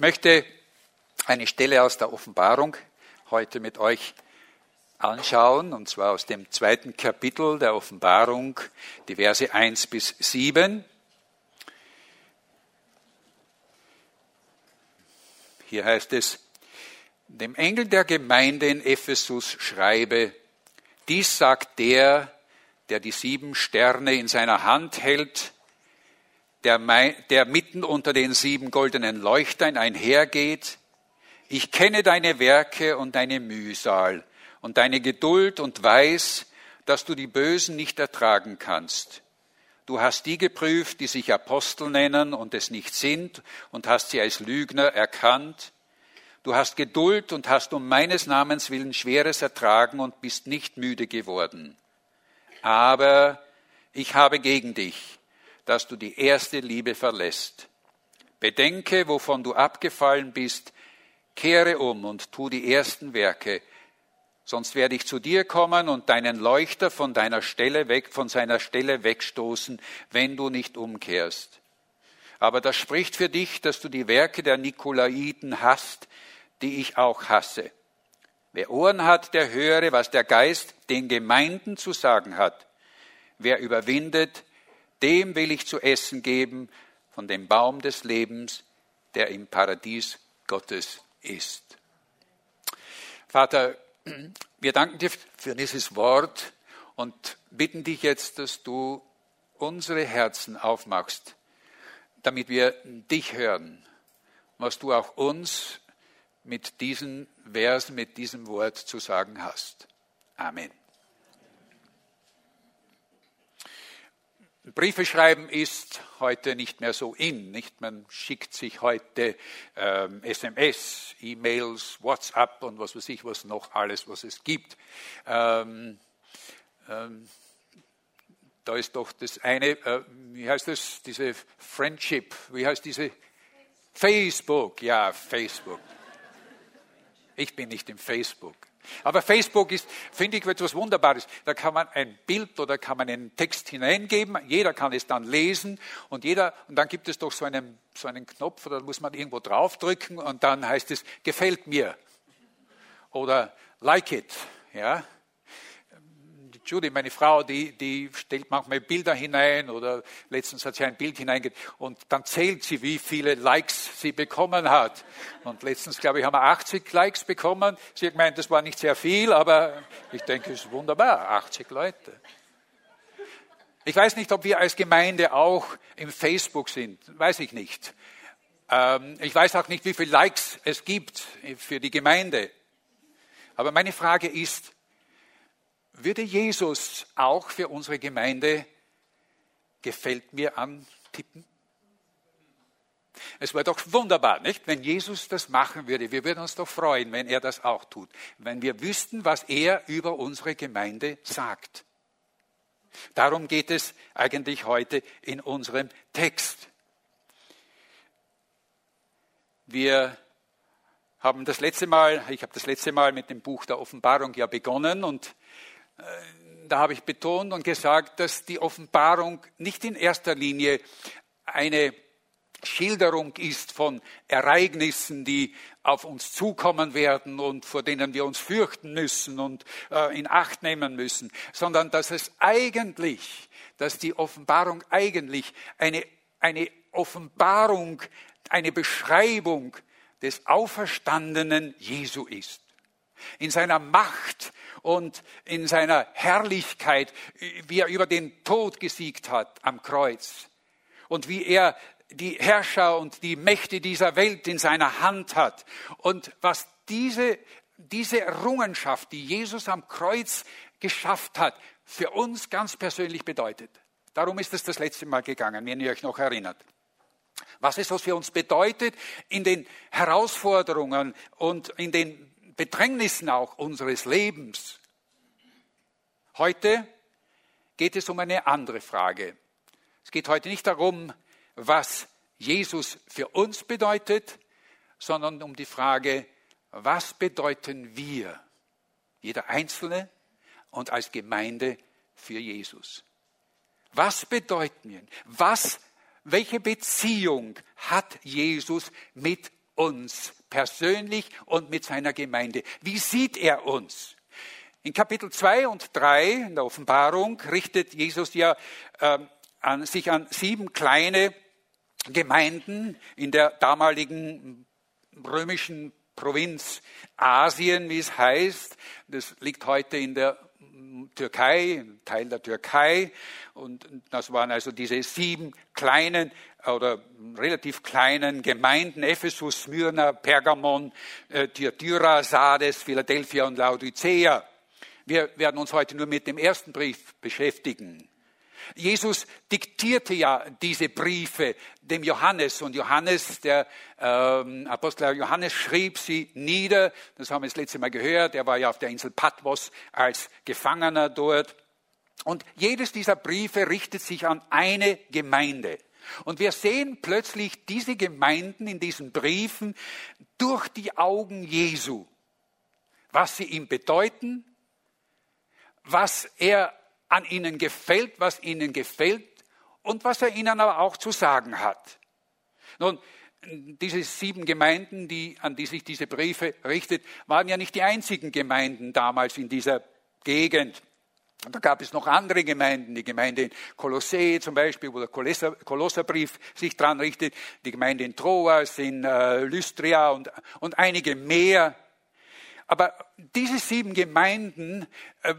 Ich möchte eine Stelle aus der Offenbarung heute mit euch anschauen, und zwar aus dem zweiten Kapitel der Offenbarung, die Verse 1 bis 7. Hier heißt es, dem Engel der Gemeinde in Ephesus schreibe, dies sagt der, der die sieben Sterne in seiner Hand hält, der, der mitten unter den sieben goldenen Leuchtern einhergeht. Ich kenne deine Werke und deine Mühsal und deine Geduld und weiß, dass du die Bösen nicht ertragen kannst. Du hast die geprüft, die sich Apostel nennen und es nicht sind, und hast sie als Lügner erkannt. Du hast Geduld und hast um meines Namens willen Schweres ertragen und bist nicht müde geworden. Aber ich habe gegen dich, dass du die erste Liebe verlässt. Bedenke, wovon du abgefallen bist, kehre um und tu die ersten Werke, sonst werde ich zu dir kommen und deinen Leuchter von deiner Stelle weg, von seiner Stelle wegstoßen, wenn du nicht umkehrst. Aber das spricht für dich, dass du die Werke der Nikolaiten hast, die ich auch hasse. Wer Ohren hat, der höre, was der Geist den Gemeinden zu sagen hat. Wer überwindet, dem will ich zu essen geben von dem Baum des Lebens, der im Paradies Gottes ist. Vater, wir danken dir für dieses Wort und bitten dich jetzt, dass du unsere Herzen aufmachst, damit wir dich hören, was du auch uns mit diesen Versen, mit diesem Wort zu sagen hast. Amen. Briefe schreiben ist heute nicht mehr so in, nicht? Man schickt sich heute ähm, SMS, E-Mails, WhatsApp und was weiß ich, was noch alles, was es gibt. Ähm, ähm, da ist doch das eine, äh, wie heißt das, diese Friendship, wie heißt diese? Facebook, ja, Facebook. Ich bin nicht im Facebook. Aber Facebook ist, finde ich, etwas Wunderbares. Da kann man ein Bild oder kann man einen Text hineingeben. Jeder kann es dann lesen und jeder, und dann gibt es doch so einen, so einen Knopf, da muss man irgendwo draufdrücken und dann heißt es, gefällt mir. Oder like it, ja. Judy, meine Frau, die, die stellt manchmal Bilder hinein oder letztens hat sie ein Bild hineingegeben und dann zählt sie, wie viele Likes sie bekommen hat. Und letztens, glaube ich, haben wir 80 Likes bekommen. Sie hat gemeint, das war nicht sehr viel, aber ich denke, es ist wunderbar, 80 Leute. Ich weiß nicht, ob wir als Gemeinde auch im Facebook sind, weiß ich nicht. Ähm, ich weiß auch nicht, wie viele Likes es gibt für die Gemeinde. Aber meine Frage ist, würde Jesus auch für unsere Gemeinde gefällt mir antippen? Es wäre doch wunderbar, nicht? Wenn Jesus das machen würde. Wir würden uns doch freuen, wenn er das auch tut. Wenn wir wüssten, was er über unsere Gemeinde sagt. Darum geht es eigentlich heute in unserem Text. Wir haben das letzte Mal, ich habe das letzte Mal mit dem Buch der Offenbarung ja begonnen und da habe ich betont und gesagt, dass die Offenbarung nicht in erster Linie eine Schilderung ist von Ereignissen, die auf uns zukommen werden und vor denen wir uns fürchten müssen und äh, in Acht nehmen müssen, sondern dass es eigentlich, dass die Offenbarung eigentlich eine, eine Offenbarung, eine Beschreibung des auferstandenen Jesu ist. In seiner Macht, und in seiner Herrlichkeit, wie er über den Tod gesiegt hat am Kreuz und wie er die Herrscher und die Mächte dieser Welt in seiner Hand hat und was diese, diese Errungenschaft, die Jesus am Kreuz geschafft hat, für uns ganz persönlich bedeutet. Darum ist es das letzte Mal gegangen, wenn ihr euch noch erinnert. Was es für uns bedeutet in den Herausforderungen und in den Bedrängnissen auch unseres Lebens. Heute geht es um eine andere Frage. Es geht heute nicht darum, was Jesus für uns bedeutet, sondern um die Frage, was bedeuten wir, jeder Einzelne und als Gemeinde für Jesus? Was bedeuten wir? Was, welche Beziehung hat Jesus mit uns persönlich und mit seiner Gemeinde? Wie sieht er uns? In Kapitel 2 und 3 in der Offenbarung richtet Jesus ja äh, an, sich an sieben kleine Gemeinden in der damaligen römischen Provinz Asien, wie es heißt. Das liegt heute in der Türkei, Teil der Türkei. Und das waren also diese sieben kleinen oder relativ kleinen Gemeinden, Ephesus, Smyrna, Pergamon, äh, Thyatira, Sardes, Philadelphia und Laodicea. Wir werden uns heute nur mit dem ersten Brief beschäftigen. Jesus diktierte ja diese Briefe dem Johannes und Johannes, der ähm, Apostel Johannes schrieb sie nieder. Das haben wir das letzte Mal gehört. Er war ja auf der Insel Patmos als Gefangener dort. Und jedes dieser Briefe richtet sich an eine Gemeinde. Und wir sehen plötzlich diese Gemeinden in diesen Briefen durch die Augen Jesu, was sie ihm bedeuten, was er an ihnen gefällt, was ihnen gefällt und was er ihnen aber auch zu sagen hat. Nun, diese sieben Gemeinden, die, an die sich diese Briefe richtet, waren ja nicht die einzigen Gemeinden damals in dieser Gegend. Und da gab es noch andere Gemeinden, die Gemeinde in Kolossee zum Beispiel, wo der Kolosserbrief sich dran richtet, die Gemeinde in Troas, in äh, Lystria und, und einige mehr. Aber diese sieben Gemeinden äh,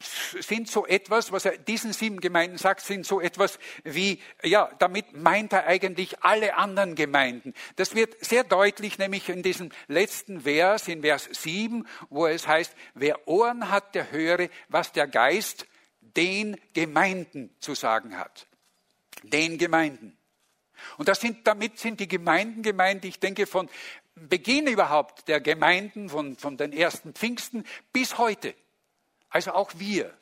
sind so etwas, was er diesen sieben Gemeinden sagt, sind so etwas wie, ja, damit meint er eigentlich alle anderen Gemeinden. Das wird sehr deutlich, nämlich in diesem letzten Vers, in Vers 7, wo es heißt, wer Ohren hat, der höre, was der Geist den Gemeinden zu sagen hat. Den Gemeinden. Und das sind, damit sind die Gemeinden gemeint, ich denke, von Beginn überhaupt der Gemeinden, von, von den ersten Pfingsten bis heute. Also auch wir,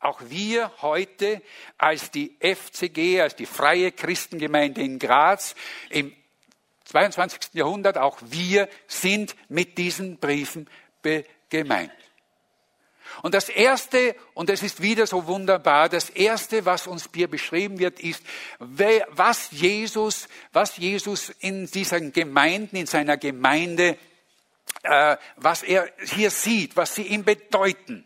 auch wir heute als die FCG, als die Freie Christengemeinde in Graz im 22. Jahrhundert, auch wir sind mit diesen Briefen gemeint. Und das Erste, und es ist wieder so wunderbar, das Erste, was uns hier beschrieben wird, ist, was Jesus, was Jesus in diesen Gemeinden, in seiner Gemeinde, äh, was er hier sieht, was sie ihm bedeuten.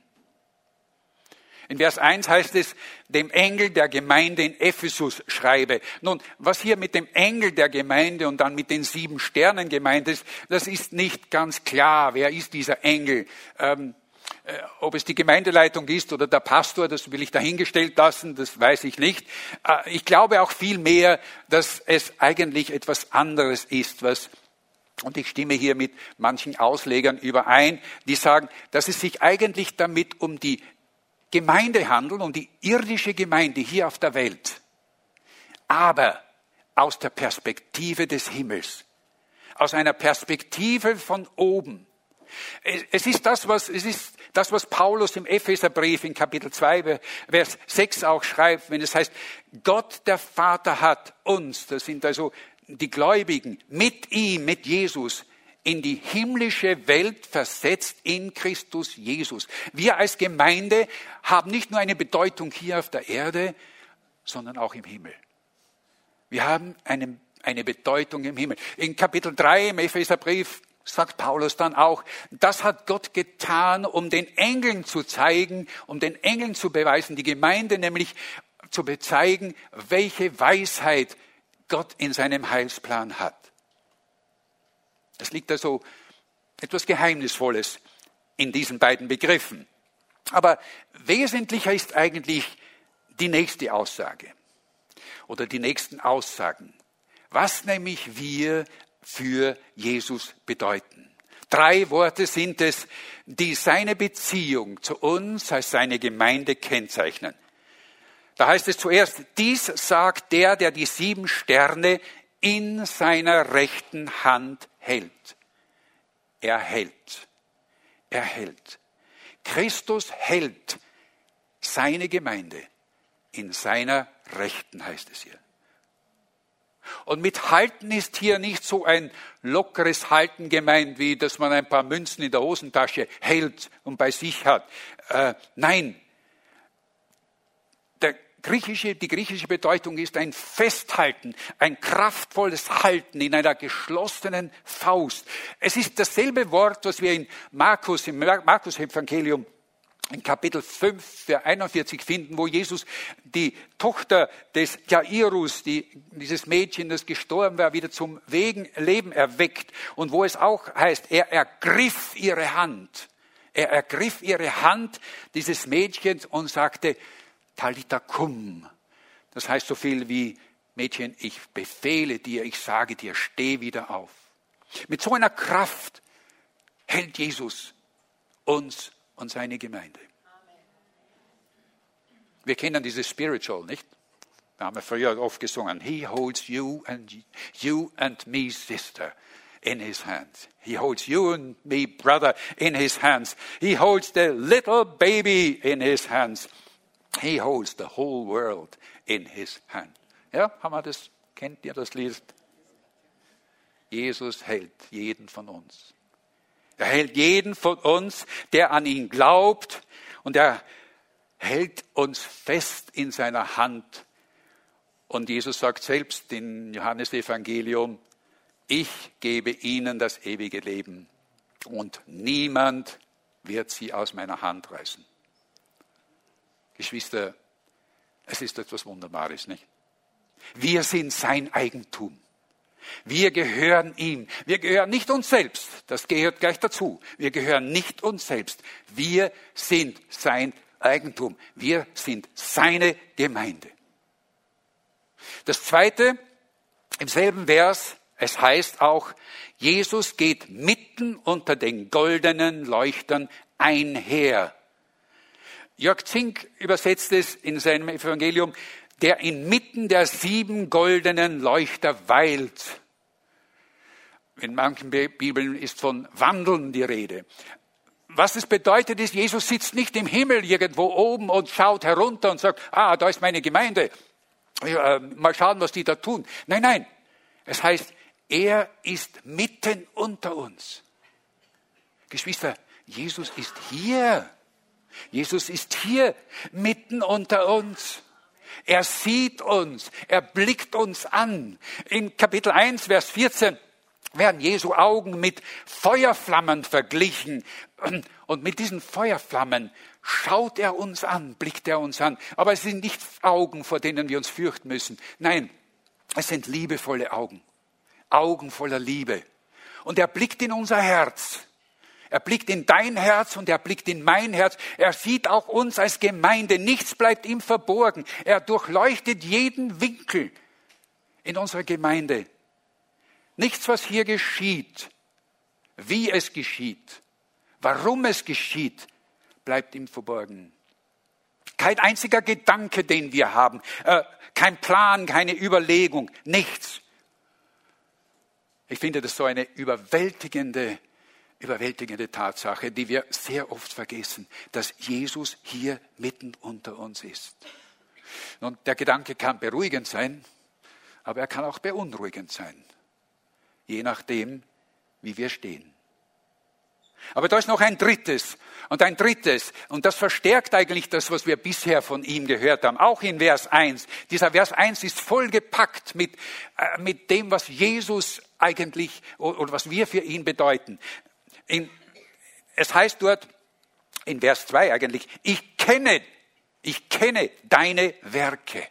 In Vers 1 heißt es, dem Engel der Gemeinde in Ephesus schreibe. Nun, was hier mit dem Engel der Gemeinde und dann mit den sieben Sternen gemeint ist, das ist nicht ganz klar. Wer ist dieser Engel? Ähm, äh, ob es die Gemeindeleitung ist oder der Pastor, das will ich dahingestellt lassen, das weiß ich nicht. Äh, ich glaube auch viel mehr, dass es eigentlich etwas anderes ist, was und ich stimme hier mit manchen Auslegern überein, die sagen, dass es sich eigentlich damit um die Gemeinde handeln, um die irdische Gemeinde hier auf der Welt, aber aus der Perspektive des Himmels, aus einer Perspektive von oben. Es ist das, was, es ist das, was Paulus im Epheserbrief in Kapitel 2, Vers 6 auch schreibt, wenn es heißt, Gott der Vater hat uns, das sind also die Gläubigen, mit ihm, mit Jesus, in die himmlische Welt versetzt in Christus Jesus. Wir als Gemeinde haben nicht nur eine Bedeutung hier auf der Erde, sondern auch im Himmel. Wir haben eine, eine Bedeutung im Himmel. In Kapitel 3 im Epheserbrief sagt Paulus dann auch, das hat Gott getan, um den Engeln zu zeigen, um den Engeln zu beweisen, die Gemeinde nämlich zu bezeigen, welche Weisheit Gott in seinem Heilsplan hat. Es liegt also etwas Geheimnisvolles in diesen beiden Begriffen. Aber wesentlicher ist eigentlich die nächste Aussage oder die nächsten Aussagen. Was nämlich wir für Jesus bedeuten. Drei Worte sind es, die seine Beziehung zu uns als seine Gemeinde kennzeichnen. Da heißt es zuerst, dies sagt der, der die sieben Sterne in seiner rechten Hand hält. Er hält. Er hält. Christus hält seine Gemeinde in seiner Rechten, heißt es hier. Und mit Halten ist hier nicht so ein lockeres Halten gemeint, wie dass man ein paar Münzen in der Hosentasche hält und bei sich hat. Äh, nein, griechische, die griechische Bedeutung ist ein Festhalten, ein kraftvolles Halten in einer geschlossenen Faust. Es ist dasselbe Wort, was wir in Markus, im Markus-Evangelium in Kapitel 5, Vers 41 finden, wo Jesus die Tochter des Jairus, die, dieses Mädchen, das gestorben war, wieder zum Wegen, Leben erweckt und wo es auch heißt, er ergriff ihre Hand. Er ergriff ihre Hand dieses Mädchens und sagte, Talita cum. Das heißt so viel wie, Mädchen, ich befehle dir, ich sage dir, steh wieder auf. Mit so einer Kraft hält Jesus uns und seine Gemeinde. Wir kennen dieses Spiritual, nicht? Da haben wir früher oft gesungen. He holds you and you and me, sister, in his hands. He holds you and me, brother, in his hands. He holds the little baby in his hands. He holds the whole world in his hand. Ja, haben wir das? Kennt ihr das Lied? Jesus hält jeden von uns. Er hält jeden von uns, der an ihn glaubt und er hält uns fest in seiner Hand. Und Jesus sagt selbst in Johannes Evangelium, ich gebe ihnen das ewige Leben und niemand wird sie aus meiner Hand reißen. Geschwister, es ist etwas Wunderbares, nicht? Wir sind sein Eigentum. Wir gehören ihm. Wir gehören nicht uns selbst. Das gehört gleich dazu. Wir gehören nicht uns selbst. Wir sind sein Eigentum. Wir sind seine Gemeinde. Das zweite, im selben Vers, es heißt auch, Jesus geht mitten unter den goldenen Leuchtern einher. Jörg Zink übersetzt es in seinem Evangelium, der inmitten der sieben goldenen Leuchter weilt. In manchen Bibeln ist von Wandeln die Rede. Was es bedeutet ist, Jesus sitzt nicht im Himmel irgendwo oben und schaut herunter und sagt, ah, da ist meine Gemeinde. Ja, äh, mal schauen, was die da tun. Nein, nein. Es heißt, er ist mitten unter uns. Geschwister, Jesus ist hier. Jesus ist hier mitten unter uns. Er sieht uns, er blickt uns an. In Kapitel 1, Vers 14 werden Jesu Augen mit Feuerflammen verglichen. Und mit diesen Feuerflammen schaut er uns an, blickt er uns an. Aber es sind nicht Augen, vor denen wir uns fürchten müssen. Nein, es sind liebevolle Augen. Augen voller Liebe. Und er blickt in unser Herz. Er blickt in dein Herz und er blickt in mein Herz. Er sieht auch uns als Gemeinde. Nichts bleibt ihm verborgen. Er durchleuchtet jeden Winkel in unserer Gemeinde. Nichts, was hier geschieht, wie es geschieht, warum es geschieht, bleibt ihm verborgen. Kein einziger Gedanke, den wir haben, äh, kein Plan, keine Überlegung, nichts. Ich finde das so eine überwältigende, überwältigende Tatsache, die wir sehr oft vergessen, dass Jesus hier mitten unter uns ist. Und der Gedanke kann beruhigend sein, aber er kann auch beunruhigend sein je nachdem, wie wir stehen. Aber da ist noch ein drittes und ein drittes und das verstärkt eigentlich das, was wir bisher von ihm gehört haben, auch in Vers 1. Dieser Vers 1 ist vollgepackt mit, äh, mit dem, was Jesus eigentlich oder was wir für ihn bedeuten. In, es heißt dort in Vers 2 eigentlich, ich kenne, ich kenne deine Werke.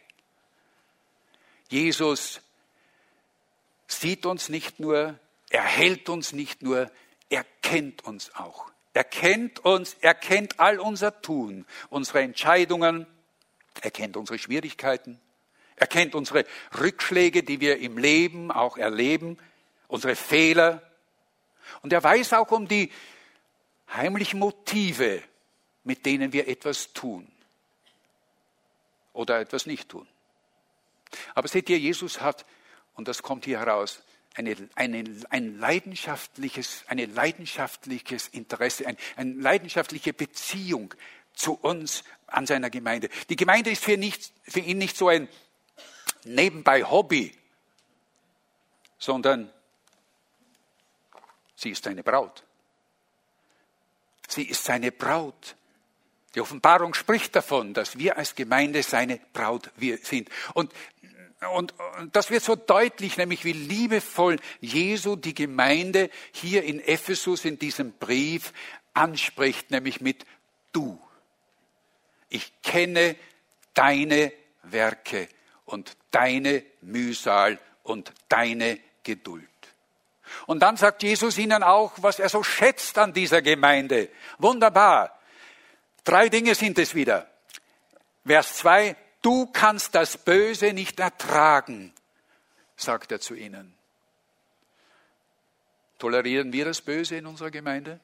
Jesus sieht uns nicht nur, er hält uns nicht nur, er kennt uns auch. Er kennt uns, er kennt all unser Tun, unsere Entscheidungen, er kennt unsere Schwierigkeiten, er kennt unsere Rückschläge, die wir im Leben auch erleben, unsere Fehler. Und er weiß auch um die heimlichen Motive, mit denen wir etwas tun oder etwas nicht tun. Aber seht ihr, Jesus hat und das kommt hier heraus, eine, eine, ein leidenschaftliches, eine leidenschaftliches Interesse, ein, eine leidenschaftliche Beziehung zu uns an seiner Gemeinde. Die Gemeinde ist für, nicht, für ihn nicht so ein nebenbei Hobby, sondern sie ist seine Braut. Sie ist seine Braut. Die Offenbarung spricht davon, dass wir als Gemeinde seine Braut sind. Und, und, und das wird so deutlich, nämlich wie liebevoll Jesu die Gemeinde hier in Ephesus in diesem Brief anspricht, nämlich mit du. Ich kenne deine Werke und deine Mühsal und deine Geduld. Und dann sagt Jesus ihnen auch, was er so schätzt an dieser Gemeinde. Wunderbar. Drei Dinge sind es wieder. Vers 2, du kannst das Böse nicht ertragen, sagt er zu ihnen. Tolerieren wir das Böse in unserer Gemeinde?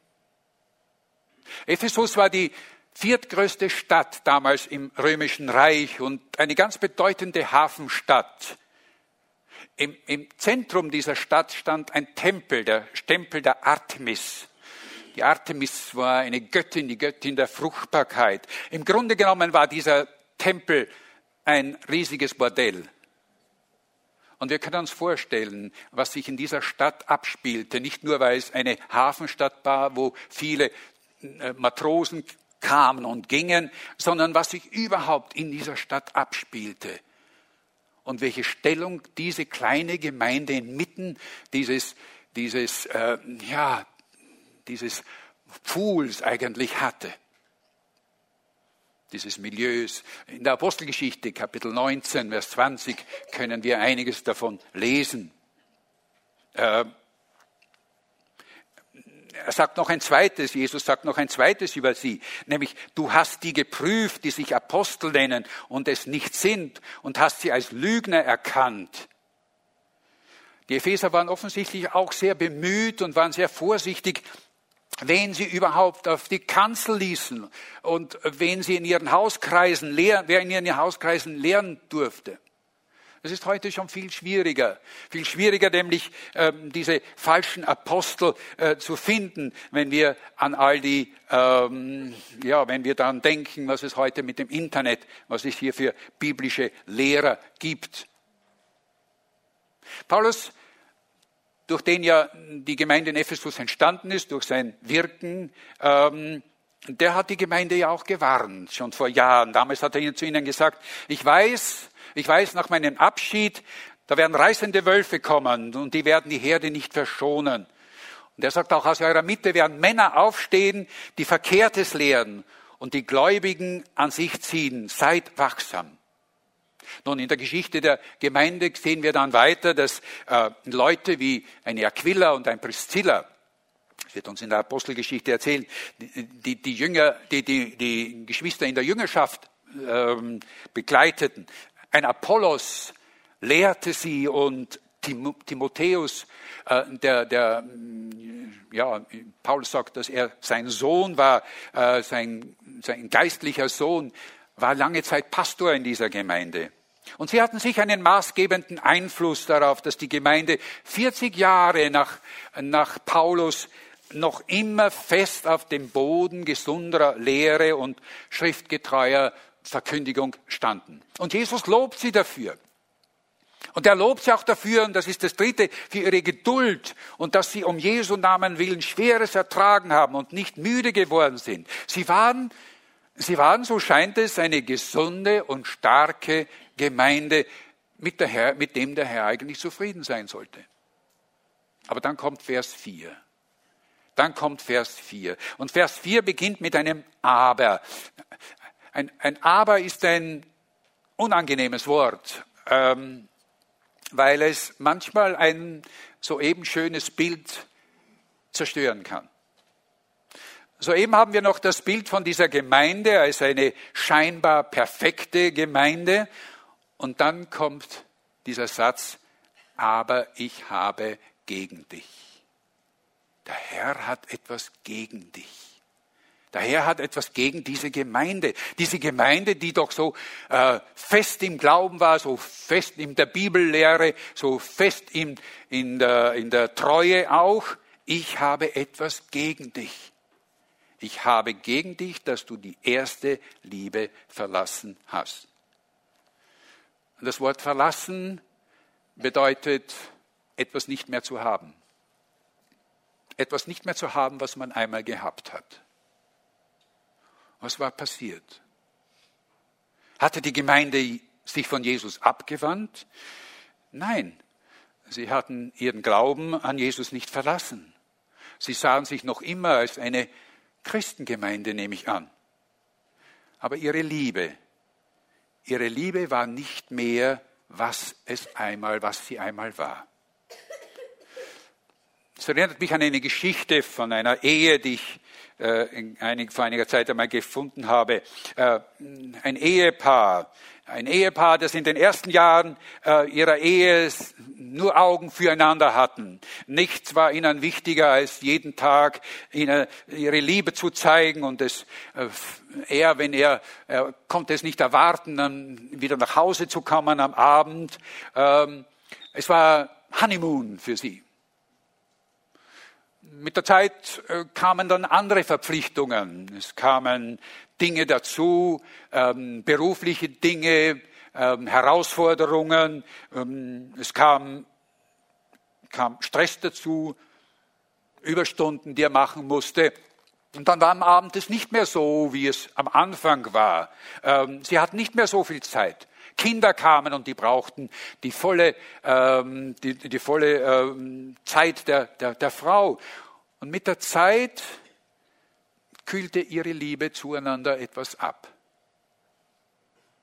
Ephesus war die viertgrößte Stadt damals im römischen Reich und eine ganz bedeutende Hafenstadt. Im, Im, Zentrum dieser Stadt stand ein Tempel, der Tempel der Artemis. Die Artemis war eine Göttin, die Göttin der Fruchtbarkeit. Im Grunde genommen war dieser Tempel ein riesiges Bordell. Und wir können uns vorstellen, was sich in dieser Stadt abspielte, nicht nur weil es eine Hafenstadt war, wo viele äh, Matrosen kamen und gingen, sondern was sich überhaupt in dieser Stadt abspielte und welche Stellung diese kleine Gemeinde inmitten dieses, dieses äh, ja, dieses Pools eigentlich hatte. Dieses Milieus. In der Apostelgeschichte, Kapitel 19, Vers 20, können wir einiges davon lesen. Äh, er sagt noch ein zweites, Jesus sagt noch ein zweites über sie, nämlich du hast die geprüft, die sich Apostel nennen und es nicht sind und hast sie als Lügner erkannt. Die Epheser waren offensichtlich auch sehr bemüht und waren sehr vorsichtig, wen sie überhaupt auf die Kanzel ließen und wen sie in ihren Hauskreisen lehren, wer in ihren Hauskreisen lehren durfte. Es ist heute schon viel schwieriger, viel schwieriger nämlich ähm, diese falschen Apostel äh, zu finden, wenn wir an all die, ähm, ja, wenn wir daran denken, was es heute mit dem Internet, was es hier für biblische Lehrer gibt. Paulus durch den ja die Gemeinde in Ephesus entstanden ist, durch sein Wirken, ähm, der hat die Gemeinde ja auch gewarnt, schon vor Jahren. Damals hat er zu ihnen gesagt, ich weiß, ich weiß nach meinem Abschied, da werden reißende Wölfe kommen und die werden die Herde nicht verschonen. Und er sagt auch, aus eurer Mitte werden Männer aufstehen, die Verkehrtes lehren und die Gläubigen an sich ziehen. Seid wachsam. Nun, in der Geschichte der Gemeinde sehen wir dann weiter, dass äh, Leute wie eine Aquila und ein Priscilla, das wird uns in der Apostelgeschichte erzählt, die, die, Jünger, die, die, die Geschwister in der Jüngerschaft ähm, begleiteten. Ein Apollos lehrte sie und Timotheus, äh, der, der, ja, Paulus sagt, dass er sein Sohn war, äh, sein, sein geistlicher Sohn, war lange Zeit Pastor in dieser Gemeinde. Und sie hatten sich einen maßgebenden Einfluss darauf, dass die Gemeinde 40 Jahre nach, nach Paulus noch immer fest auf dem Boden gesunderer Lehre und schriftgetreuer Verkündigung standen. Und Jesus lobt sie dafür. Und er lobt sie auch dafür, und das ist das Dritte, für ihre Geduld und dass sie um Jesu Namen willen Schweres ertragen haben und nicht müde geworden sind. Sie waren, sie waren, so scheint es, eine gesunde und starke Gemeinde, mit, der Herr, mit dem der Herr eigentlich zufrieden sein sollte. Aber dann kommt Vers 4. Dann kommt Vers 4. Und Vers 4 beginnt mit einem Aber. Ein, ein Aber ist ein unangenehmes Wort, ähm, weil es manchmal ein soeben schönes Bild zerstören kann. Soeben haben wir noch das Bild von dieser Gemeinde als eine scheinbar perfekte Gemeinde und dann kommt dieser Satz, aber ich habe gegen dich. Der Herr hat etwas gegen dich. Der Herr hat etwas gegen diese Gemeinde. Diese Gemeinde, die doch so äh, fest im Glauben war, so fest in der Bibellehre, so fest in, in, der, in der Treue auch. Ich habe etwas gegen dich. Ich habe gegen dich, dass du die erste Liebe verlassen hast. Und das Wort verlassen bedeutet, etwas nicht mehr zu haben. Etwas nicht mehr zu haben, was man einmal gehabt hat. Was war passiert? Hatte die Gemeinde sich von Jesus abgewandt? Nein, sie hatten ihren Glauben an Jesus nicht verlassen. Sie sahen sich noch immer als eine Christengemeinde, nehme ich an. Aber ihre Liebe, ihre Liebe war nicht mehr, was es einmal, was sie einmal war. Es erinnert mich an eine Geschichte von einer Ehe, die ich einig, vor einiger Zeit einmal gefunden habe. Äh, ein Ehepaar, ein Ehepaar, das in den ersten Jahren äh, ihrer Ehe nur Augen füreinander hatten. Nichts war ihnen wichtiger, als jeden Tag ihre Liebe zu zeigen. Und es, äh, er, wenn er, er konnte es nicht erwarten, dann wieder nach Hause zu kommen am Abend. Ähm, es war Honeymoon für sie mit der Zeit äh, kamen dann andere Verpflichtungen. Es kamen Dinge dazu, ähm, berufliche Dinge, ähm, Herausforderungen. Ähm, es kam, kam Stress dazu, Überstunden, die er machen musste. Und dann war am Abend es nicht mehr so, wie es am Anfang war. Ähm, sie hatten nicht mehr so viel Zeit. Kinder kamen und die brauchten die volle, ähm, die, die volle ähm, Zeit der, der, der Frau. Und mit der Zeit kühlte ihre Liebe zueinander etwas ab.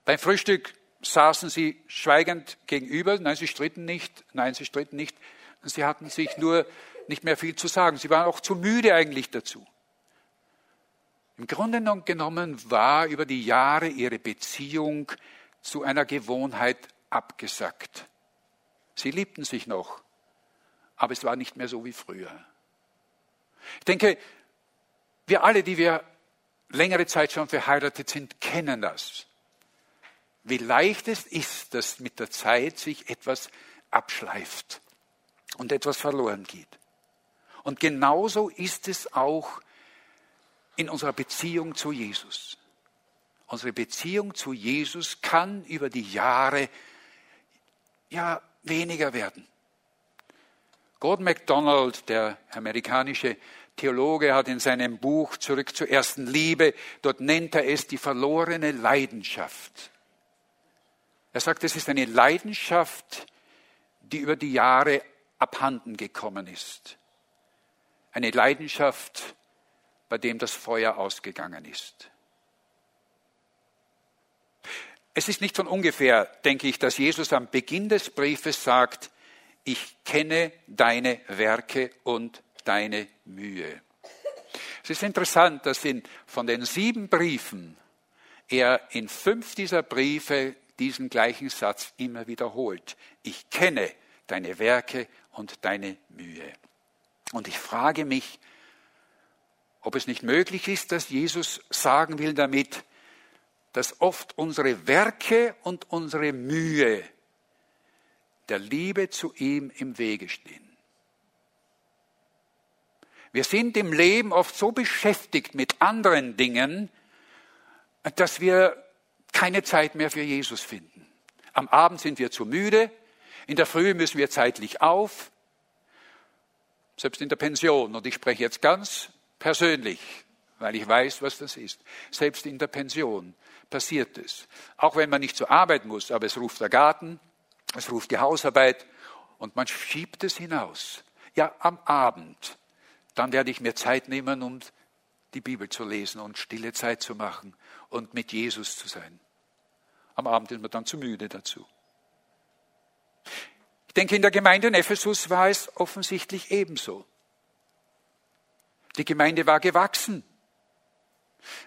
Beim Frühstück saßen sie schweigend gegenüber. Nein, sie stritten nicht. Nein, sie stritten nicht. Sie hatten sich nur nicht mehr viel zu sagen. Sie waren auch zu müde eigentlich dazu. Im Grunde genommen war über die Jahre ihre Beziehung zu einer Gewohnheit abgesackt. Sie liebten sich noch, aber es war nicht mehr so wie früher. Ich denke, wir alle, die wir längere Zeit schon verheiratet sind, kennen das. Wie leicht es ist, dass mit der Zeit sich etwas abschleift und etwas verloren geht. Und genauso ist es auch in unserer Beziehung zu Jesus. Unsere Beziehung zu Jesus kann über die Jahre ja weniger werden. Gordon MacDonald, der amerikanische Theologe, hat in seinem Buch Zurück zur ersten Liebe, dort nennt er es die verlorene Leidenschaft. Er sagt, es ist eine Leidenschaft, die über die Jahre abhanden gekommen ist. Eine Leidenschaft, bei dem das Feuer ausgegangen ist. Es ist nicht von ungefähr, denke ich, dass Jesus am Beginn des Briefes sagt, ich kenne deine Werke und deine Mühe. Es ist interessant, dass in, von den sieben Briefen er in fünf dieser Briefe diesen gleichen Satz immer wiederholt. Ich kenne deine Werke und deine Mühe. Und ich frage mich, ob es nicht möglich ist, dass Jesus sagen will damit, dass oft unsere Werke und unsere Mühe der Liebe zu ihm im Wege stehen. Wir sind im Leben oft so beschäftigt mit anderen Dingen, dass wir keine Zeit mehr für Jesus finden. Am Abend sind wir zu müde, in der Früh müssen wir zeitlich auf, selbst in der Pension, und ich spreche jetzt ganz persönlich, weil ich weiß, was das ist. Selbst in der Pension passiert es. Auch wenn man nicht zur Arbeit muss, aber es ruft der Garten, es ruft die Hausarbeit und man schiebt es hinaus. Ja, am Abend. Dann werde ich mir Zeit nehmen, um die Bibel zu lesen und stille Zeit zu machen und mit Jesus zu sein. Am Abend ist man dann zu müde dazu. Ich denke, in der Gemeinde in Ephesus war es offensichtlich ebenso. Die Gemeinde war gewachsen.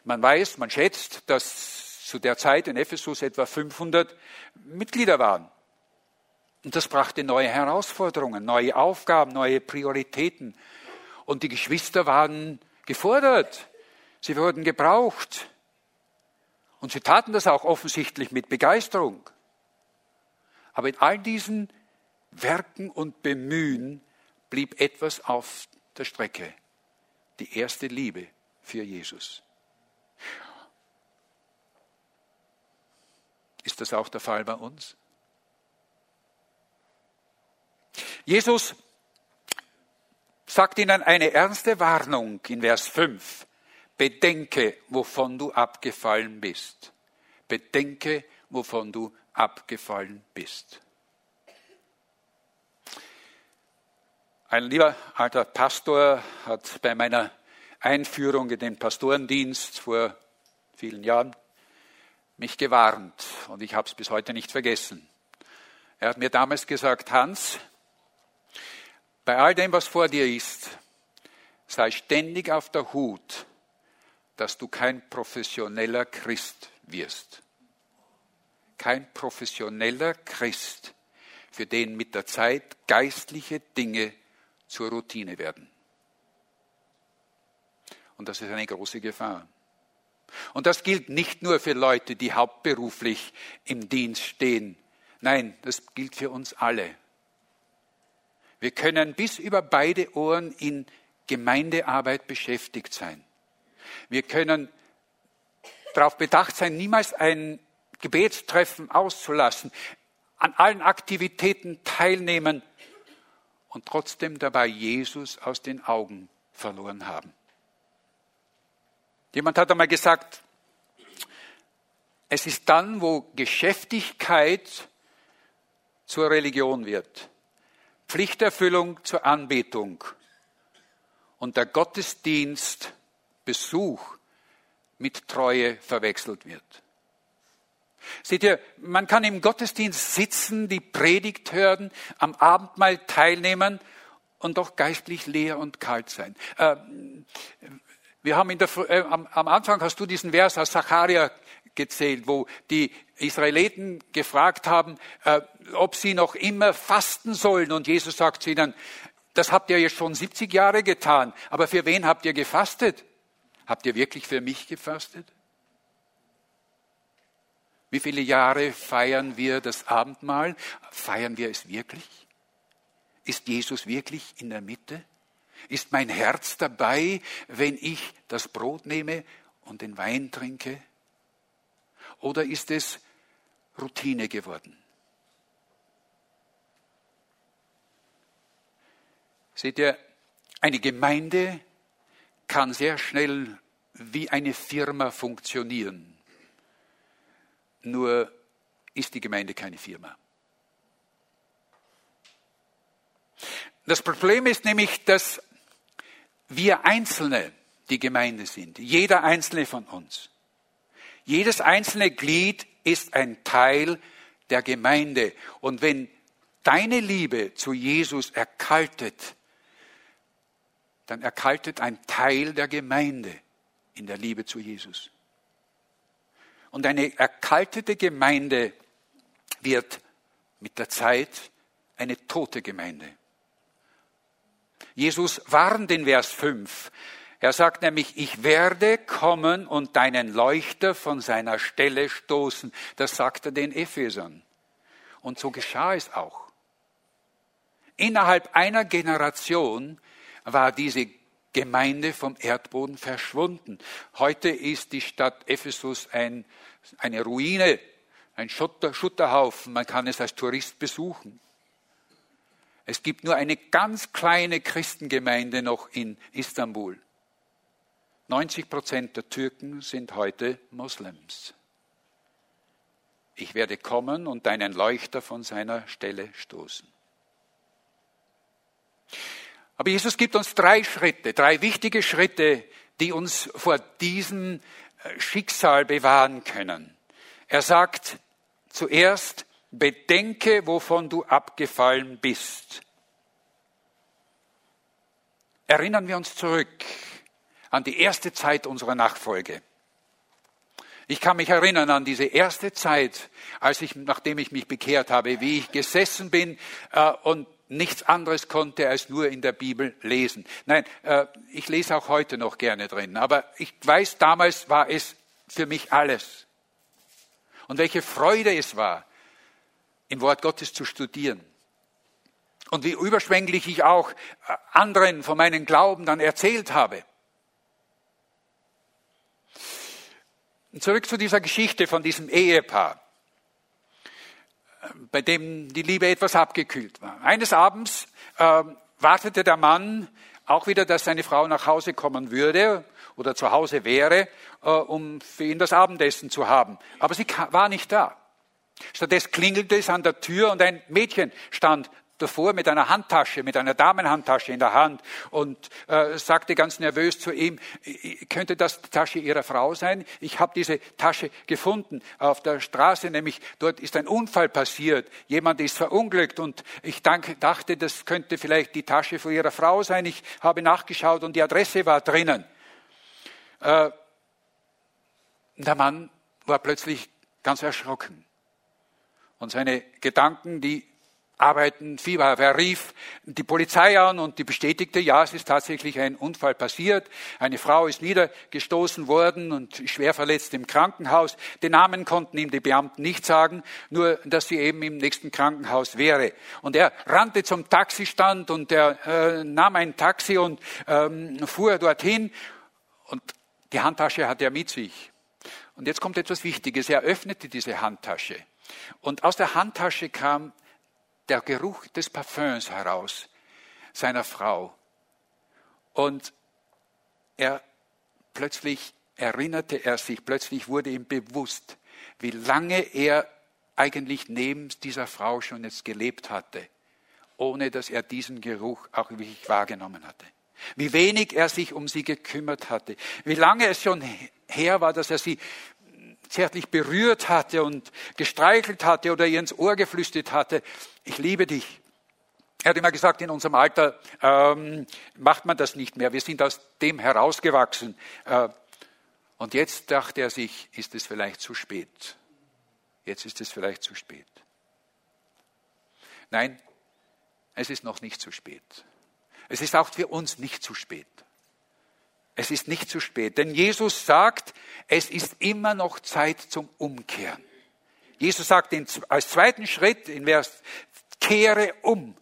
Man weiß, man schätzt, dass zu der Zeit in Ephesus etwa 500 Mitglieder waren. Und das brachte neue Herausforderungen, neue Aufgaben, neue Prioritäten. Und die Geschwister waren gefordert. Sie wurden gebraucht. Und sie taten das auch offensichtlich mit Begeisterung. Aber in all diesen Werken und Bemühen blieb etwas auf der Strecke. Die erste Liebe für Jesus. Ist das auch der Fall bei uns? Jesus sagt ihnen eine ernste Warnung in Vers 5. bedenke, wovon du abgefallen bist. Bedenke, wovon du abgefallen bist. Ein lieber alter Pastor hat bei meiner Einführung in den Pastorendienst vor vielen Jahren mich gewarnt und ich habe es bis heute nicht vergessen. Er hat mir damals gesagt, Hans, bei all dem, was vor dir ist, sei ständig auf der Hut, dass du kein professioneller Christ wirst. Kein professioneller Christ, für den mit der Zeit geistliche Dinge zur Routine werden. Und das ist eine große Gefahr. Und das gilt nicht nur für Leute, die hauptberuflich im Dienst stehen. Nein, das gilt für uns alle. Wir können bis über beide Ohren in Gemeindearbeit beschäftigt sein. Wir können darauf bedacht sein, niemals ein Gebetstreffen auszulassen, an allen Aktivitäten teilnehmen und trotzdem dabei Jesus aus den Augen verloren haben. Jemand hat einmal gesagt, es ist dann, wo Geschäftigkeit zur Religion wird, Pflichterfüllung zur Anbetung und der Gottesdienst, Besuch mit Treue verwechselt wird. Seht ihr, man kann im Gottesdienst sitzen, die Predigt hören, am Abendmahl teilnehmen und doch geistlich leer und kalt sein. Äh, wir haben in der, äh, am, am Anfang hast du diesen Vers aus Zacharia gezählt, wo die Israeliten gefragt haben, äh, ob sie noch immer fasten sollen. Und Jesus sagt zu ihnen, das habt ihr jetzt schon 70 Jahre getan, aber für wen habt ihr gefastet? Habt ihr wirklich für mich gefastet? Wie viele Jahre feiern wir das Abendmahl? Feiern wir es wirklich? Ist Jesus wirklich in der Mitte? Ist mein Herz dabei, wenn ich das Brot nehme und den Wein trinke? Oder ist es Routine geworden? Seht ihr, eine Gemeinde kann sehr schnell wie eine Firma funktionieren. Nur ist die Gemeinde keine Firma. Das Problem ist nämlich, dass wir Einzelne die Gemeinde sind, jeder einzelne von uns. Jedes einzelne Glied ist ein Teil der Gemeinde. Und wenn deine Liebe zu Jesus erkaltet, dann erkaltet ein Teil der Gemeinde in der Liebe zu Jesus. Und eine erkaltete Gemeinde wird mit der Zeit eine tote Gemeinde. Jesus warnt in Vers 5. Er sagt nämlich, ich werde kommen und deinen Leuchter von seiner Stelle stoßen. Das sagt er den Ephesern. Und so geschah es auch. Innerhalb einer Generation war diese Gemeinde vom Erdboden verschwunden. Heute ist die Stadt Ephesus ein, eine Ruine, ein Schutter, Schutterhaufen. Man kann es als Tourist besuchen. Es gibt nur eine ganz kleine Christengemeinde noch in Istanbul. 90 Prozent der Türken sind heute Moslems. Ich werde kommen und deinen Leuchter von seiner Stelle stoßen. Aber Jesus gibt uns drei Schritte, drei wichtige Schritte, die uns vor diesem äh, Schicksal bewahren können. Er sagt zuerst, bedenke, wovon du abgefallen bist. Erinnern wir uns zurück an die erste Zeit unserer Nachfolge. Ich kann mich erinnern an diese erste Zeit, als ich, nachdem ich mich bekehrt habe, wie ich gesessen bin äh, und nichts anderes konnte als nur in der Bibel lesen. Nein, äh, ich lese auch heute noch gerne drin, aber ich weiß, damals war es für mich alles. Und welche Freude es war, im Wort Gottes zu studieren. Und wie überschwänglich ich auch äh, anderen von meinem Glauben dann erzählt habe. Und zurück zu dieser Geschichte von diesem Ehepaar, äh, bei dem die Liebe etwas abgekühlt war. Eines Abends äh, wartete der Mann auch wieder, dass seine Frau nach Hause kommen würde oder zu Hause wäre, äh, um für ihn das Abendessen zu haben. Aber sie war nicht da. Stattdessen klingelte es an der Tür und ein Mädchen stand davor mit einer Handtasche, mit einer Damenhandtasche in der Hand und äh, sagte ganz nervös zu ihm, könnte das die Tasche Ihrer Frau sein? Ich habe diese Tasche gefunden auf der Straße, nämlich dort ist ein Unfall passiert, jemand ist verunglückt und ich dachte, das könnte vielleicht die Tasche von Ihrer Frau sein. Ich habe nachgeschaut und die Adresse war drinnen. Äh, der Mann war plötzlich ganz erschrocken und seine Gedanken, die arbeiten Fieber. Er rief die Polizei an und die bestätigte, ja, es ist tatsächlich ein Unfall passiert. Eine Frau ist niedergestoßen worden und schwer verletzt im Krankenhaus. Den Namen konnten ihm die Beamten nicht sagen, nur dass sie eben im nächsten Krankenhaus wäre. Und er rannte zum Taxistand und er äh, nahm ein Taxi und ähm, fuhr dorthin und die Handtasche hatte er mit sich. Und jetzt kommt etwas Wichtiges. Er öffnete diese Handtasche. Und aus der Handtasche kam der Geruch des Parfüms heraus seiner Frau. Und er plötzlich erinnerte er sich, plötzlich wurde ihm bewusst, wie lange er eigentlich neben dieser Frau schon jetzt gelebt hatte, ohne dass er diesen Geruch auch wirklich wahrgenommen hatte. Wie wenig er sich um sie gekümmert hatte, wie lange es schon her war, dass er sie zärtlich berührt hatte und gestreichelt hatte oder ihr ins Ohr geflüstert hatte, ich liebe dich. Er hat immer gesagt, in unserem Alter ähm, macht man das nicht mehr. Wir sind aus dem herausgewachsen. Äh, und jetzt dachte er sich, ist es vielleicht zu spät. Jetzt ist es vielleicht zu spät. Nein, es ist noch nicht zu spät. Es ist auch für uns nicht zu spät. Es ist nicht zu spät, denn Jesus sagt, es ist immer noch Zeit zum Umkehren. Jesus sagt als zweiten Schritt in Vers, kehre um.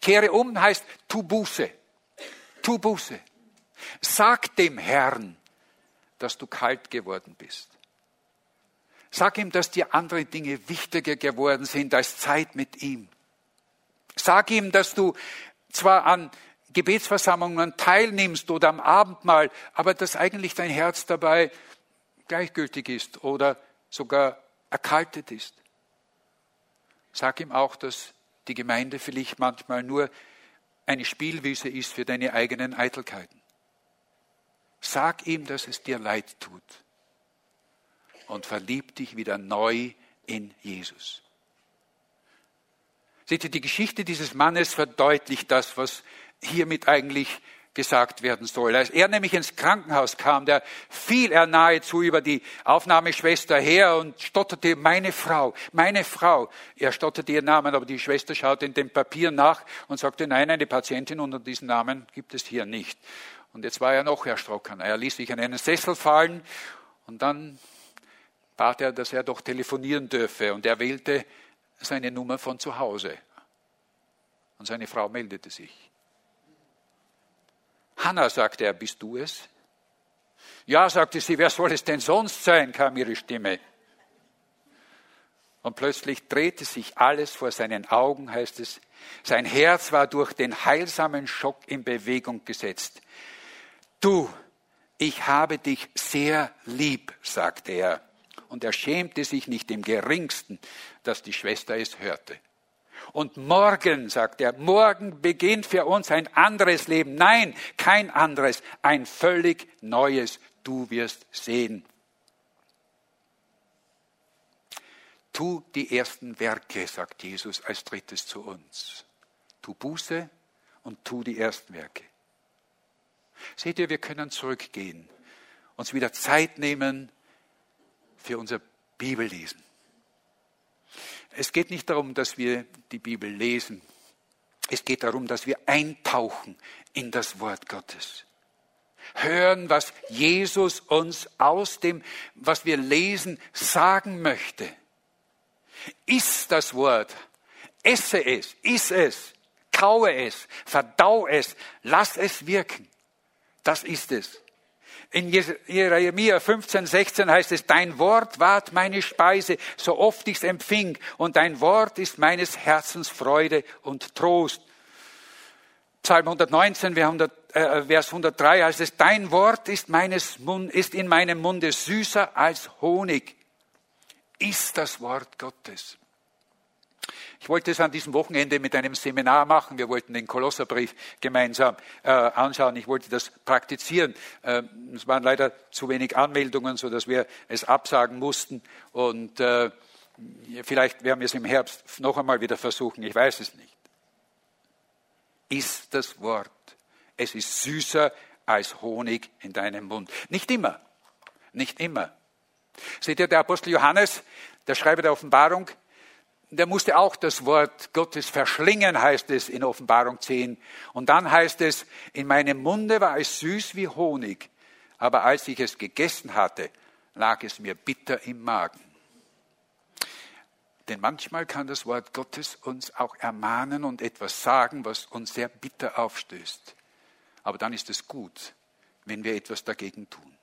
Kehre um heißt, tu Buße. Tu Buße. Sag dem Herrn, dass du kalt geworden bist. Sag ihm, dass dir andere Dinge wichtiger geworden sind als Zeit mit ihm. Sag ihm, dass du zwar an Gebetsversammlungen teilnimmst oder am Abendmahl, aber dass eigentlich dein Herz dabei gleichgültig ist oder sogar erkaltet ist. Sag ihm auch, dass die Gemeinde vielleicht manchmal nur eine Spielwiese ist für deine eigenen Eitelkeiten. Sag ihm, dass es dir leid tut und verlieb dich wieder neu in Jesus. Seht ihr, die Geschichte dieses Mannes verdeutlicht das, was hiermit eigentlich gesagt werden soll. Als er nämlich ins Krankenhaus kam, da fiel er nahezu über die Aufnahmeschwester her und stotterte, meine Frau, meine Frau. Er stotterte ihren Namen, aber die Schwester schaute in den Papieren nach und sagte, nein, eine Patientin unter diesem Namen gibt es hier nicht. Und jetzt war er noch erschrocken. Er ließ sich in einen Sessel fallen und dann bat er, dass er doch telefonieren dürfe. Und er wählte seine Nummer von zu Hause. Und seine Frau meldete sich. Hanna, sagte er, bist du es? Ja, sagte sie, wer soll es denn sonst sein, kam ihre Stimme. Und plötzlich drehte sich alles vor seinen Augen, heißt es. Sein Herz war durch den heilsamen Schock in Bewegung gesetzt. Du, ich habe dich sehr lieb, sagte er. Und er schämte sich nicht im geringsten, dass die Schwester es hörte. Und morgen, sagt er, morgen beginnt für uns ein anderes Leben. Nein, kein anderes, ein völlig neues. Du wirst sehen. Tu die ersten Werke, sagt Jesus als drittes zu uns. Tu Buße und tu die ersten Werke. Seht ihr, wir können zurückgehen, uns wieder Zeit nehmen für unser Bibellesen. Es geht nicht darum, dass wir die Bibel lesen. Es geht darum, dass wir eintauchen in das Wort Gottes. Hören, was Jesus uns aus dem, was wir lesen, sagen möchte. Iss das Wort. Esse es, iss es, kaue es, verdau es, lass es wirken. Das ist es. In Jeremia 15, 16 heißt es, dein Wort ward meine Speise, so oft ich's empfing, und dein Wort ist meines Herzens Freude und Trost. Psalm 119, äh, Vers 103 heißt es, dein Wort ist, meines ist in meinem Munde süßer als Honig. Ist das Wort Gottes. Ich wollte es an diesem Wochenende mit einem Seminar machen. Wir wollten den Kolosserbrief gemeinsam äh, anschauen. Ich wollte das praktizieren. Äh, es waren leider zu wenig Anmeldungen, sodass wir es absagen mussten. Und äh, vielleicht werden wir es im Herbst noch einmal wieder versuchen. Ich weiß es nicht. Ist das Wort. Es ist süßer als Honig in deinem Mund. Nicht immer. Nicht immer. Seht ihr, der Apostel Johannes, der Schreiber der Offenbarung, der musste auch das Wort Gottes verschlingen, heißt es in Offenbarung 10. Und dann heißt es, in meinem Munde war es süß wie Honig, aber als ich es gegessen hatte, lag es mir bitter im Magen. Denn manchmal kann das Wort Gottes uns auch ermahnen und etwas sagen, was uns sehr bitter aufstößt. Aber dann ist es gut, wenn wir etwas dagegen tun.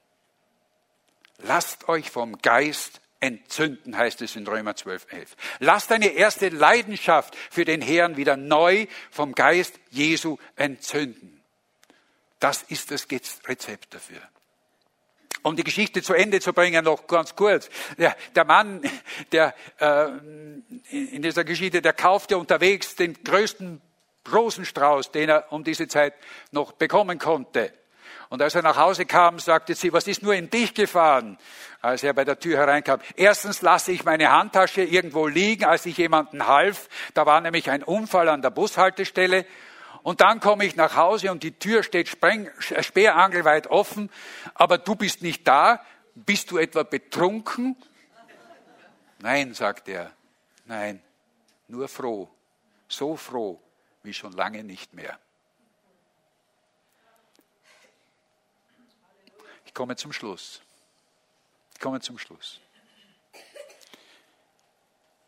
Lasst euch vom Geist entzünden, heißt es in Römer 12, 11. Lass deine erste Leidenschaft für den Herrn wieder neu vom Geist Jesu entzünden. Das ist das Rezept dafür. Um die Geschichte zu Ende zu bringen, noch ganz kurz. Der, der Mann, der äh, in dieser Geschichte, der kaufte unterwegs den größten Rosenstrauß, den er um diese Zeit noch bekommen konnte. Und als er nach Hause kam, sagte sie, was ist nur in dich gefahren? Als er bei der Tür hereinkam. Erstens lasse ich meine Handtasche irgendwo liegen, als ich jemanden half. Da war nämlich ein Unfall an der Bushaltestelle. Und dann komme ich nach Hause und die Tür steht spreng, sperrangelweit offen. Aber du bist nicht da. Bist du etwa betrunken? Nein, sagt er. Nein, nur froh. So froh wie schon lange nicht mehr. Komme zum Schluss. Ich komme zum Schluss.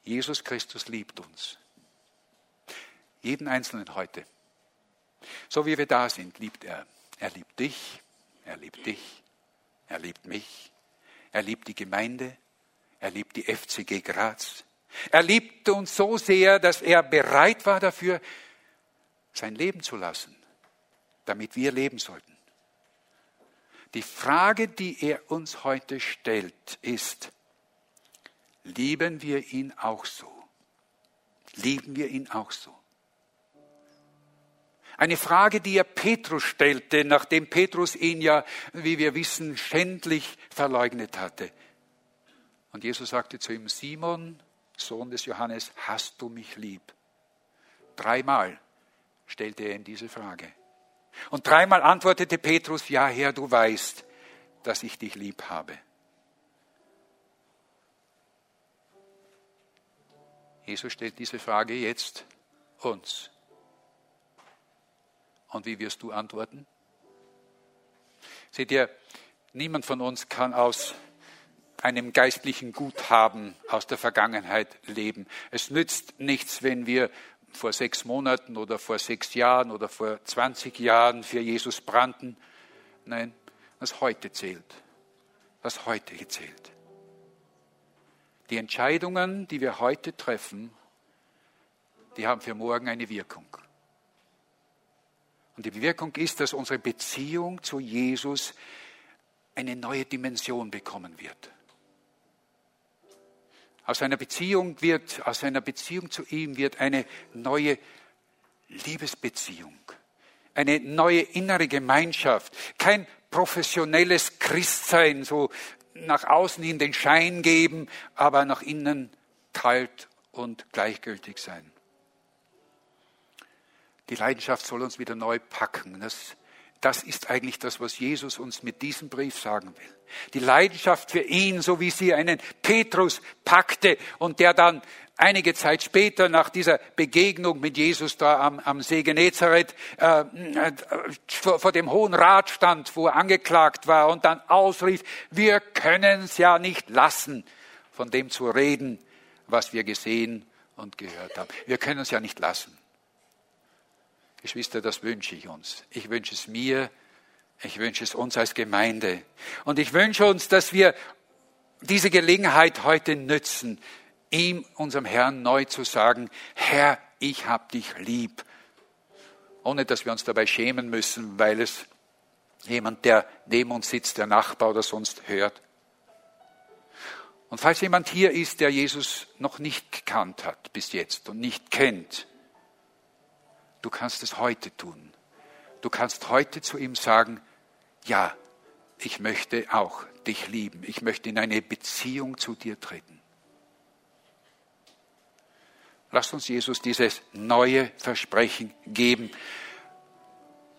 Jesus Christus liebt uns. Jeden Einzelnen heute. So wie wir da sind, liebt er. Er liebt dich, er liebt dich, er liebt mich, er liebt die Gemeinde, er liebt die FCG Graz. Er liebt uns so sehr, dass er bereit war dafür, sein Leben zu lassen, damit wir leben sollten. Die Frage, die er uns heute stellt, ist, lieben wir ihn auch so? Lieben wir ihn auch so? Eine Frage, die er Petrus stellte, nachdem Petrus ihn ja, wie wir wissen, schändlich verleugnet hatte. Und Jesus sagte zu ihm, Simon, Sohn des Johannes, hast du mich lieb? Dreimal stellte er ihm diese Frage. Und dreimal antwortete Petrus, ja Herr, du weißt, dass ich dich lieb habe. Jesus stellt diese Frage jetzt uns. Und wie wirst du antworten? Seht ihr, niemand von uns kann aus einem geistlichen Guthaben aus der Vergangenheit leben. Es nützt nichts, wenn wir vor sechs Monaten oder vor sechs Jahren oder vor 20 Jahren für Jesus brannten. Nein, was heute zählt. Was heute zählt. Die Entscheidungen, die wir heute treffen, die haben für morgen eine Wirkung. Und die Wirkung ist, dass unsere Beziehung zu Jesus eine neue Dimension bekommen wird. Aus einer Beziehung wird, aus einer Beziehung zu ihm wird eine neue Liebesbeziehung, eine neue innere Gemeinschaft, kein professionelles Christsein, so nach außen hin den Schein geben, aber nach innen kalt und gleichgültig sein. Die Leidenschaft soll uns wieder neu packen. Das das ist eigentlich das, was Jesus uns mit diesem Brief sagen will. Die Leidenschaft für ihn, so wie sie einen Petrus packte und der dann einige Zeit später nach dieser Begegnung mit Jesus da am, am See Genezareth äh, äh, vor, vor dem Hohen Rat stand, wo er angeklagt war und dann ausrief, wir können es ja nicht lassen, von dem zu reden, was wir gesehen und gehört haben. Wir können es ja nicht lassen. Geschwister, das wünsche ich uns. Ich wünsche es mir, ich wünsche es uns als Gemeinde. Und ich wünsche uns, dass wir diese Gelegenheit heute nützen, ihm, unserem Herrn, neu zu sagen, Herr, ich hab dich lieb. ohne dass wir uns dabei schämen müssen, weil es jemand, der neben uns sitzt, der Nachbar oder sonst hört. Und falls jemand hier ist, der Jesus noch nicht gekannt hat bis jetzt und nicht kennt, du kannst es heute tun. Du kannst heute zu ihm sagen, ja, ich möchte auch dich lieben. Ich möchte in eine Beziehung zu dir treten. Lasst uns Jesus dieses neue Versprechen geben.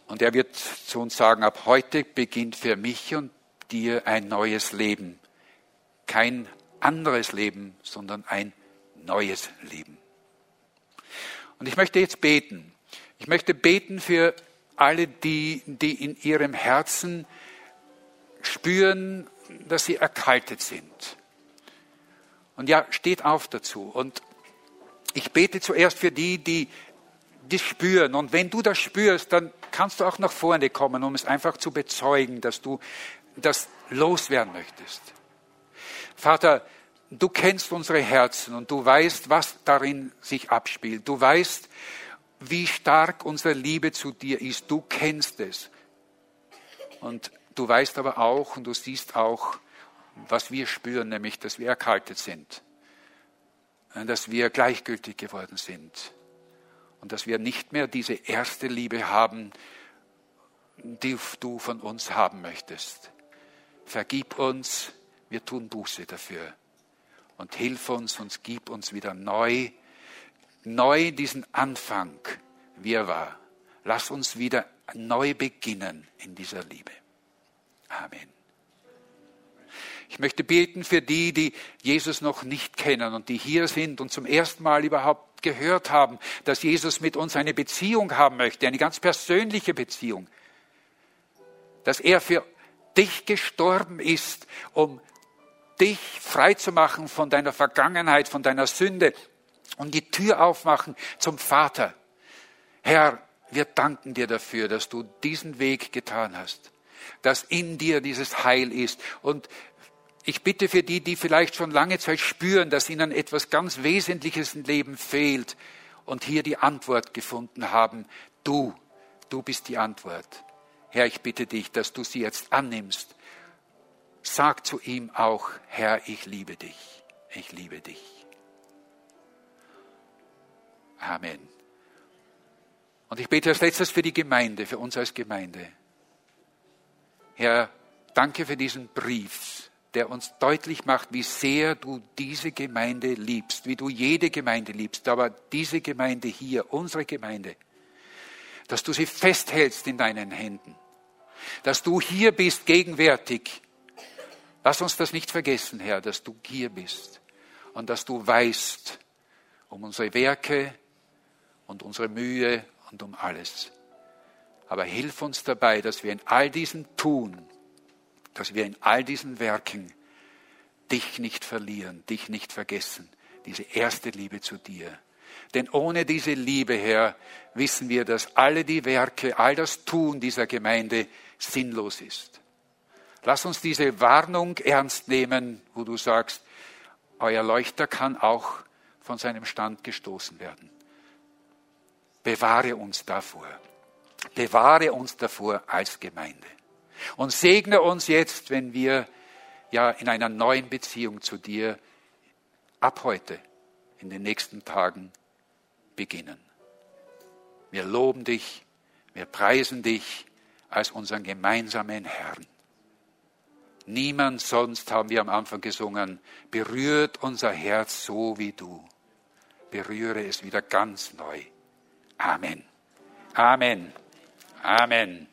Und er wird zu uns sagen, ab heute beginnt für mich und dir ein neues Leben. Kein anderes Leben, sondern ein neues Leben. Und ich möchte jetzt beten. Ich möchte beten für alle, die, die in ihrem Herzen spüren, dass sie erkaltet sind. Und ja, steht auf dazu. Und ich bete zuerst für die, die das spüren. Und wenn du das spürst, dann kannst du auch nach vorne kommen, um es einfach zu bezeugen, dass du das loswerden möchtest. Vater, du kennst unsere Herzen und du weißt, was darin sich abspielt. Du weißt, wie stark unsere Liebe zu dir ist. Du kennst es. Und du weißt aber auch und du siehst auch, was wir spüren, nämlich, dass wir erkaltet sind, dass wir gleichgültig geworden sind und dass wir nicht mehr diese erste Liebe haben, die du von uns haben möchtest. Vergib uns, wir tun Buße dafür und hilf uns und gib uns wieder neu, neu diesen Anfang, wie er war. Lass uns wieder neu beginnen in dieser Liebe. Amen. Ich möchte beten für die, die Jesus noch nicht kennen und die hier sind und zum ersten Mal überhaupt gehört haben, dass Jesus mit uns eine Beziehung haben möchte, eine ganz persönliche Beziehung. Dass er für dich gestorben ist, um dich frei zu machen von deiner Vergangenheit, von deiner Sünde und die Tür aufmachen zum Vater. Herr, wir danken dir dafür, dass du diesen Weg getan hast dass in dir dieses Heil ist. Und ich bitte für die, die vielleicht schon lange Zeit spüren, dass ihnen etwas ganz Wesentliches im Leben fehlt und hier die Antwort gefunden haben, du, du bist die Antwort. Herr, ich bitte dich, dass du sie jetzt annimmst. Sag zu ihm auch, Herr, ich liebe dich, ich liebe dich. Amen. Und ich bete als letztes für die Gemeinde, für uns als Gemeinde. Herr, danke für diesen Brief, der uns deutlich macht, wie sehr du diese Gemeinde liebst, wie du jede Gemeinde liebst, aber diese Gemeinde hier, unsere Gemeinde, dass du sie festhältst in deinen Händen, dass du hier bist, gegenwärtig. Lass uns das nicht vergessen, Herr, dass du hier bist und dass du weißt um unsere Werke und unsere Mühe und um alles. Aber hilf uns dabei, dass wir in all diesem Tun, dass wir in all diesen Werken dich nicht verlieren, dich nicht vergessen, diese erste Liebe zu dir. Denn ohne diese Liebe, Herr, wissen wir, dass alle die Werke, all das Tun dieser Gemeinde sinnlos ist. Lass uns diese Warnung ernst nehmen, wo du sagst, euer Leuchter kann auch von seinem Stand gestoßen werden. Bewahre uns davor. Bewahre uns davor als Gemeinde. Und segne uns jetzt, wenn wir ja in einer neuen Beziehung zu dir ab heute in den nächsten Tagen beginnen. Wir loben dich, wir preisen dich als unseren gemeinsamen Herrn. Niemand sonst, haben wir am Anfang gesungen, berührt unser Herz so wie du. Berühre es wieder ganz neu. Amen. Amen. Amen.